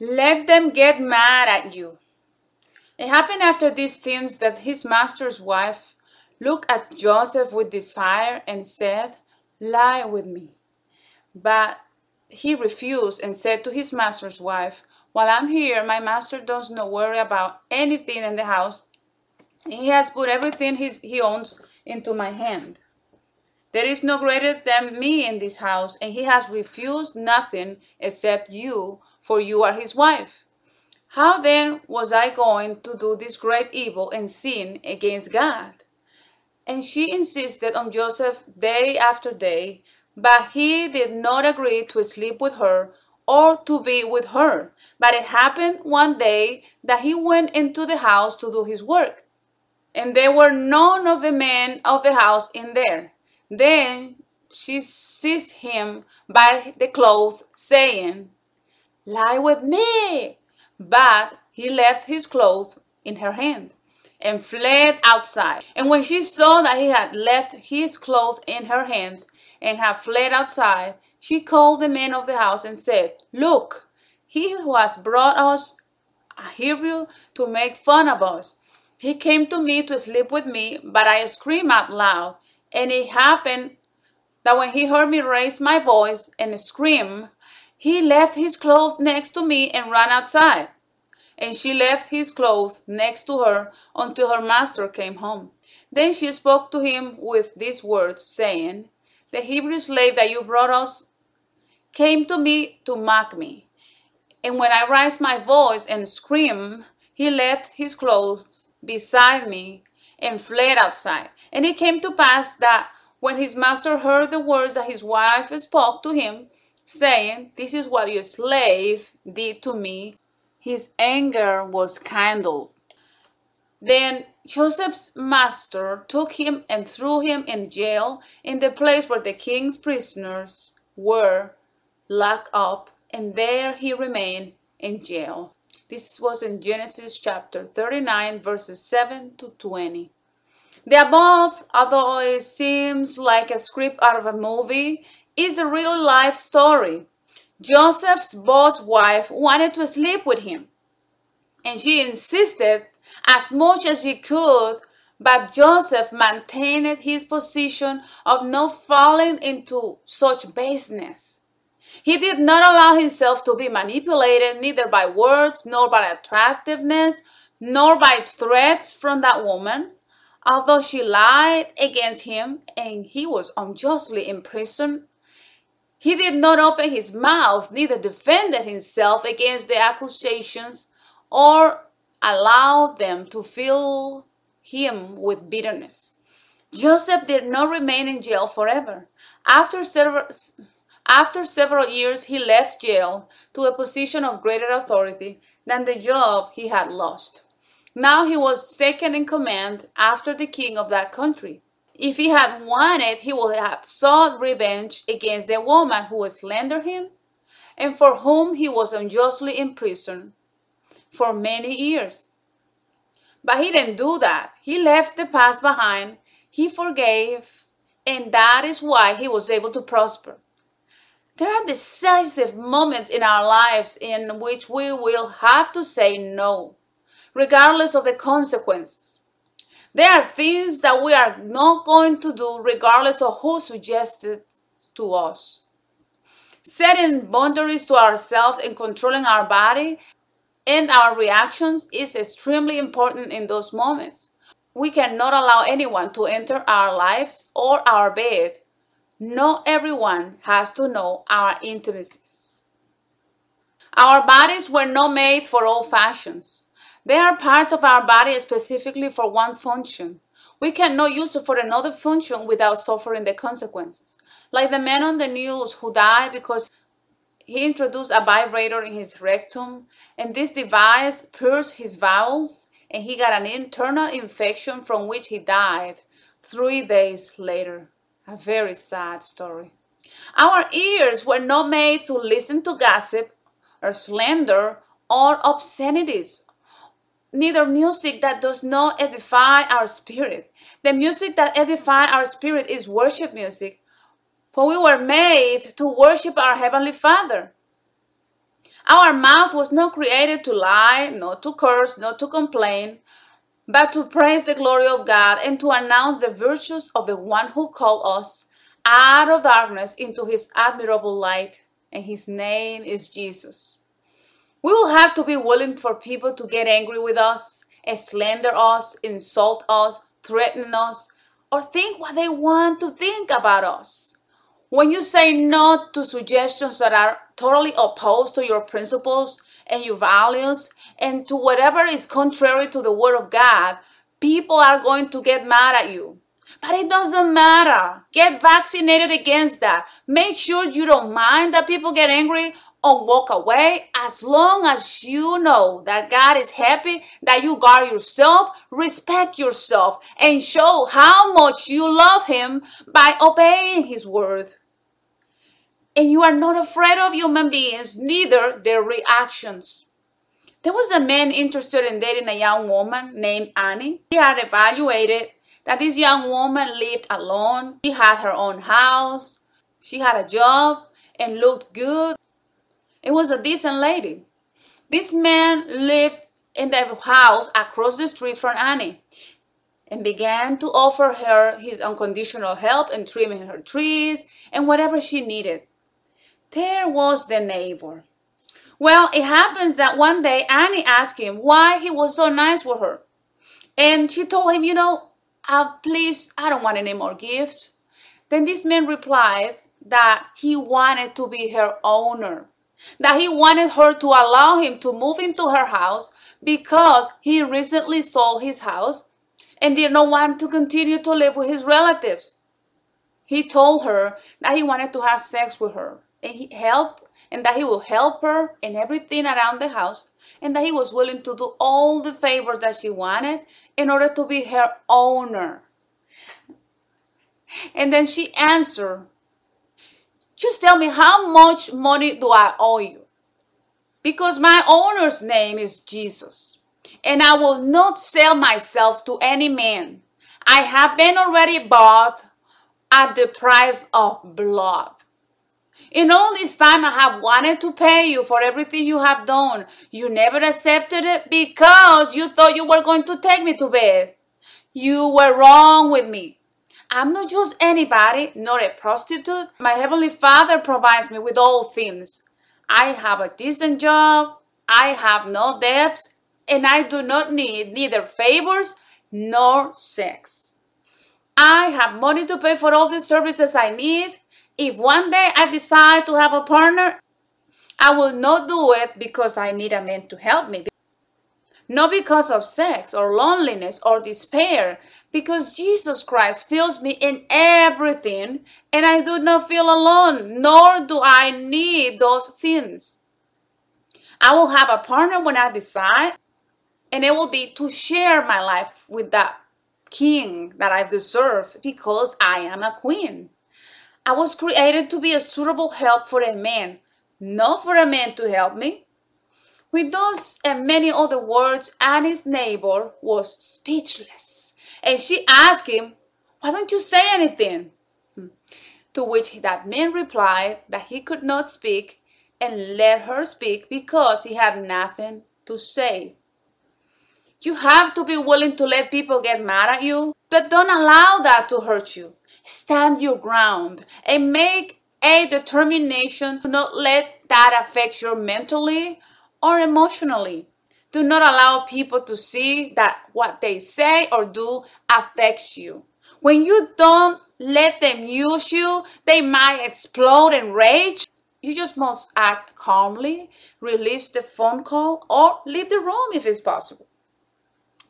let them get mad at you. It happened after these things that his master's wife looked at Joseph with desire and said, Lie with me. But he refused and said to his master's wife, While I'm here, my master does not worry about anything in the house. He has put everything he owns into my hand. There is no greater than me in this house, and he has refused nothing except you, for you are his wife. How then was I going to do this great evil and sin against God? And she insisted on Joseph day after day, but he did not agree to sleep with her or to be with her. But it happened one day that he went into the house to do his work, and there were none of the men of the house in there. Then she seized him by the clothes, saying, Lie with me. But he left his clothes in her hand and fled outside. And when she saw that he had left his clothes in her hands and had fled outside, she called the men of the house and said, Look, he who has brought us a Hebrew to make fun of us. He came to me to sleep with me, but I screamed out loud. And it happened that when he heard me raise my voice and scream, he left his clothes next to me and ran outside. And she left his clothes next to her until her master came home. Then she spoke to him with these words, saying, The Hebrew slave that you brought us came to me to mock me. And when I raised my voice and screamed, he left his clothes beside me and fled outside. And it came to pass that when his master heard the words that his wife spoke to him, saying, This is what your slave did to me, his anger was kindled. Then Joseph's master took him and threw him in jail in the place where the king's prisoners were locked up, and there he remained in jail. This was in Genesis chapter 39, verses 7 to 20. The above, although it seems like a script out of a movie, is a real life story. Joseph's boss wife wanted to sleep with him, and she insisted as much as she could, but Joseph maintained his position of not falling into such baseness. He did not allow himself to be manipulated neither by words, nor by attractiveness, nor by threats from that woman. Although she lied against him and he was unjustly imprisoned, he did not open his mouth, neither defended himself against the accusations or allowed them to fill him with bitterness. Joseph did not remain in jail forever. After several, after several years, he left jail to a position of greater authority than the job he had lost. Now he was second in command after the king of that country. If he had wanted, he would have sought revenge against the woman who slandered him and for whom he was unjustly imprisoned for many years. But he didn't do that. He left the past behind, he forgave, and that is why he was able to prosper. There are decisive moments in our lives in which we will have to say no regardless of the consequences. There are things that we are not going to do regardless of who suggested to us. Setting boundaries to ourselves and controlling our body and our reactions is extremely important in those moments. We cannot allow anyone to enter our lives or our bed. Not everyone has to know our intimacies. Our bodies were not made for old fashions. They are parts of our body specifically for one function. We cannot use it for another function without suffering the consequences. Like the man on the news who died because he introduced a vibrator in his rectum, and this device pierced his bowels, and he got an internal infection from which he died three days later. A very sad story. Our ears were not made to listen to gossip or slander or obscenities neither music that does not edify our spirit. The music that edifies our spirit is worship music, for we were made to worship our Heavenly Father. Our mouth was not created to lie, not to curse, not to complain, but to praise the glory of God and to announce the virtues of the one who called us out of darkness into his admirable light, and his name is Jesus. We will have to be willing for people to get angry with us, slander us, insult us, threaten us, or think what they want to think about us. When you say no to suggestions that are totally opposed to your principles and your values and to whatever is contrary to the Word of God, people are going to get mad at you. But it doesn't matter. Get vaccinated against that. Make sure you don't mind that people get angry or walk away as long as you know that God is happy that you guard yourself, respect yourself, and show how much you love Him by obeying His word. And you are not afraid of human beings, neither their reactions. There was a man interested in dating a young woman named Annie. He had evaluated that this young woman lived alone. She had her own house. She had a job and looked good. It was a decent lady. This man lived in the house across the street from Annie and began to offer her his unconditional help in trimming her trees and whatever she needed. There was the neighbor. Well, it happens that one day Annie asked him why he was so nice with her. And she told him, you know, uh, please, I don't want any more gifts. Then this man replied that he wanted to be her owner, that he wanted her to allow him to move into her house because he recently sold his house and did not want to continue to live with his relatives. He told her that he wanted to have sex with her and he help and that he will help her in everything around the house and that he was willing to do all the favors that she wanted in order to be her owner. And then she answered, just tell me how much money do I owe you? Because my owner's name is Jesus, and I will not sell myself to any man. I have been already bought at the price of blood. In all this time, I have wanted to pay you for everything you have done. You never accepted it because you thought you were going to take me to bed. You were wrong with me. I'm not just anybody, not a prostitute. My Heavenly Father provides me with all things. I have a decent job, I have no debts, and I do not need neither favors nor sex. I have money to pay for all the services I need, if one day I decide to have a partner, I will not do it because I need a man to help me. Not because of sex or loneliness or despair, because Jesus Christ fills me in everything and I do not feel alone, nor do I need those things. I will have a partner when I decide, and it will be to share my life with that king that I deserve because I am a queen. I was created to be a suitable help for a man, not for a man to help me. With those and many other words, Annie's neighbor was speechless, and she asked him, Why don't you say anything? Hmm. To which that man replied that he could not speak and let her speak because he had nothing to say. You have to be willing to let people get mad at you, but don't allow that to hurt you. Stand your ground and make a determination to not let that affect you mentally or emotionally. Do not allow people to see that what they say or do affects you. When you don't let them use you, they might explode in rage. You just must act calmly, release the phone call, or leave the room if it's possible.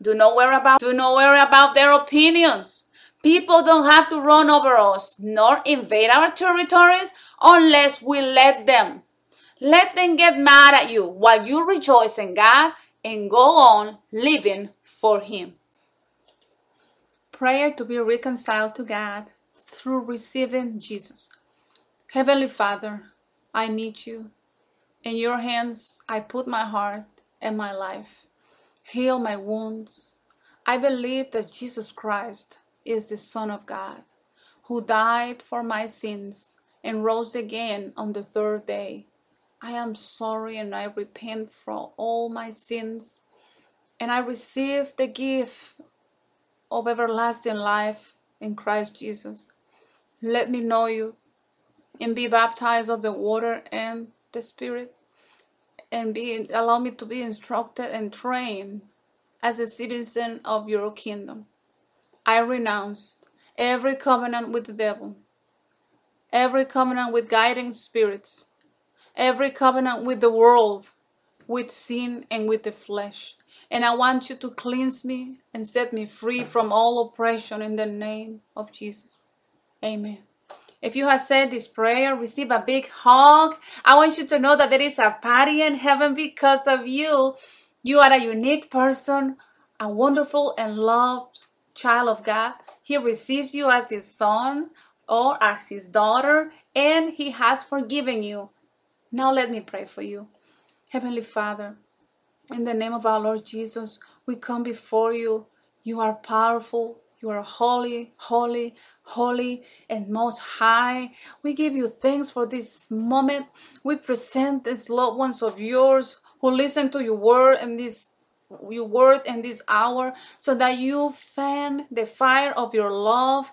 Do not worry about do not worry about their opinions. People don't have to run over us nor invade our territories unless we let them. Let them get mad at you while you rejoice in God and go on living for Him. Prayer to be reconciled to God through receiving Jesus. Heavenly Father, I need you. In your hands I put my heart and my life. Heal my wounds. I believe that Jesus Christ is the Son of God, who died for my sins and rose again on the third day. I am sorry and I repent for all my sins. And I receive the gift of everlasting life in Christ Jesus. Let me know you and be baptized of the water and the Spirit and be allow me to be instructed and trained as a citizen of your kingdom. I renounce every covenant with the devil, every covenant with guiding spirits, every covenant with the world, with sin and with the flesh. And I want you to cleanse me and set me free from all oppression in the name of Jesus. Amen. If you have said this prayer, receive a big hug. I want you to know that there is a party in heaven because of you. You are a unique person, a wonderful and loved child of God. He receives you as his son or as his daughter, and he has forgiven you. Now let me pray for you. Heavenly Father, in the name of our Lord Jesus, we come before you. You are powerful. You are holy, holy, holy, and most high. We give you thanks for this moment. We present these loved ones of yours who listen to your word and this your word in this hour so that you fan the fire of your love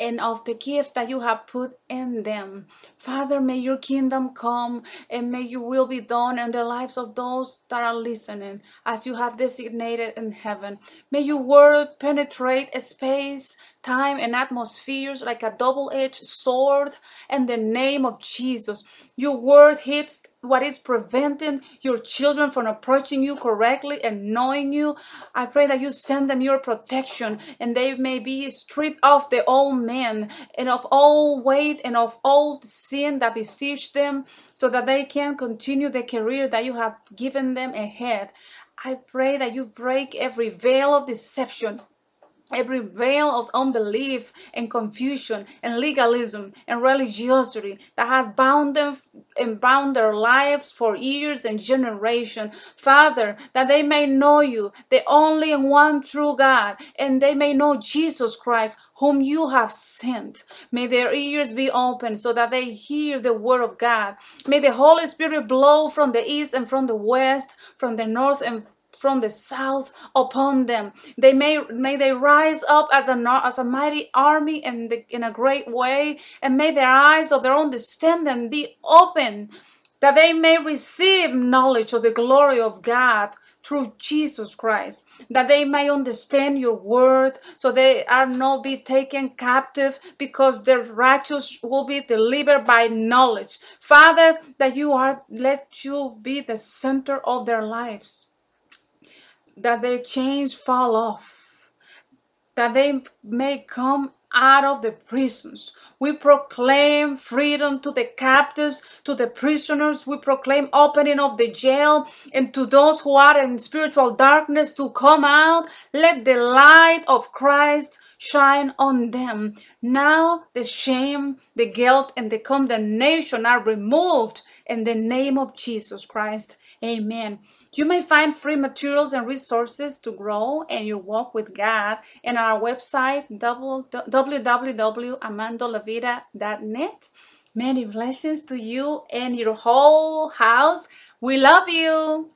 and of the gift that you have put in them. Father, may your kingdom come and may your will be done in the lives of those that are listening as you have designated in heaven. May your word penetrate space, time, and atmospheres like a double edged sword in the name of Jesus. Your word hits what is preventing your children from approaching you correctly and knowing you. I pray that you send them your protection and they may be stripped of the old man and of all weight and of all sin that besiege them so that they can continue the career that you have given them ahead. I pray that you break every veil of deception every veil of unbelief and confusion and legalism and religiosity that has bound them and bound their lives for years and generation. Father that they may know you the only one true god and they may know jesus christ whom you have sent. May their ears be open so that they hear the word of god. May the holy spirit blow from the east and from the west from the north and from the south upon them. They may may they rise up as a as a mighty army in the, in a great way, and may their eyes of their own understanding be open, that they may receive knowledge of the glory of God through Jesus Christ, that they may understand your word, so they are not be taken captive, because the righteous will be delivered by knowledge. Father, that you are let you be the center of their lives that their chains fall off, that they may come out of the prisons. We proclaim freedom to the captives, to the prisoners. We proclaim opening of the jail, and to those who are in spiritual darkness to come out. Let the light of Christ shine on them. Now the shame, the guilt, and the condemnation are removed in the name of Jesus Christ. Amen. You may find free materials and resources to grow in your walk with God in our website www.amandolavida.net. Many blessings to you and your whole house. We love you.